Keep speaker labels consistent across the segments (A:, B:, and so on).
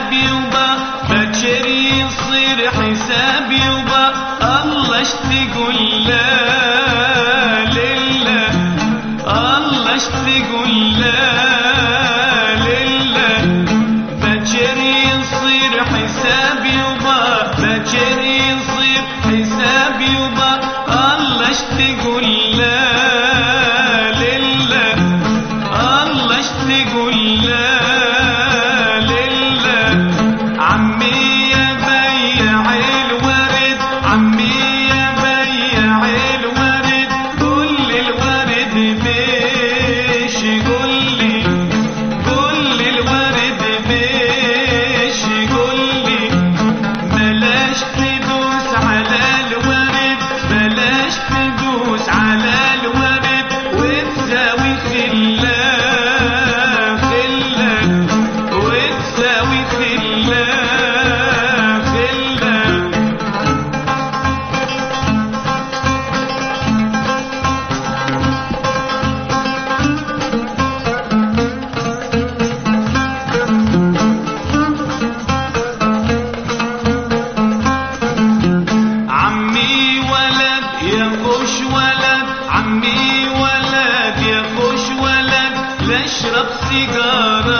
A: حسابي وبا بكر يصير حسابي وبا. الله اشتقول له لله الله اشتقول له لله بكر يصير حسابي وبا. بكر يصير حسابي وبا. الله اشتقول له sigara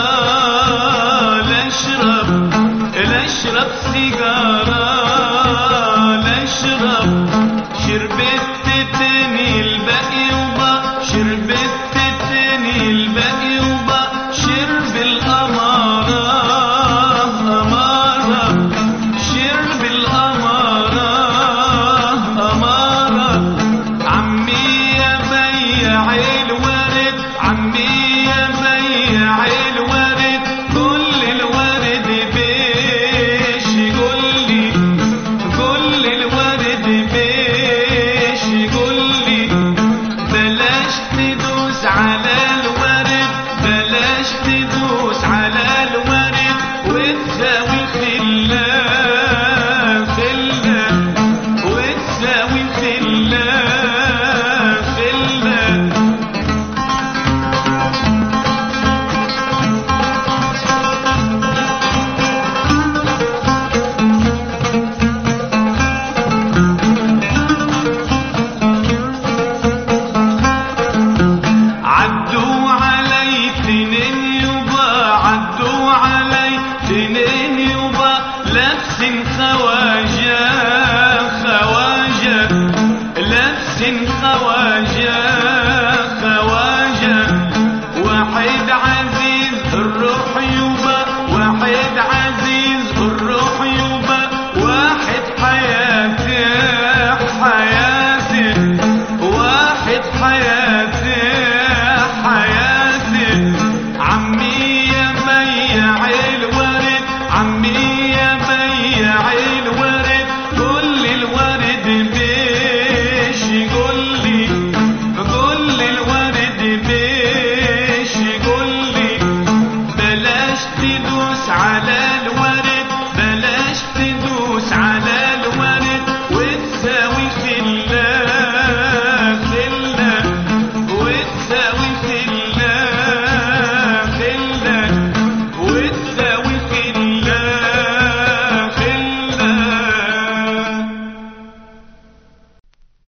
A: والخلان for you.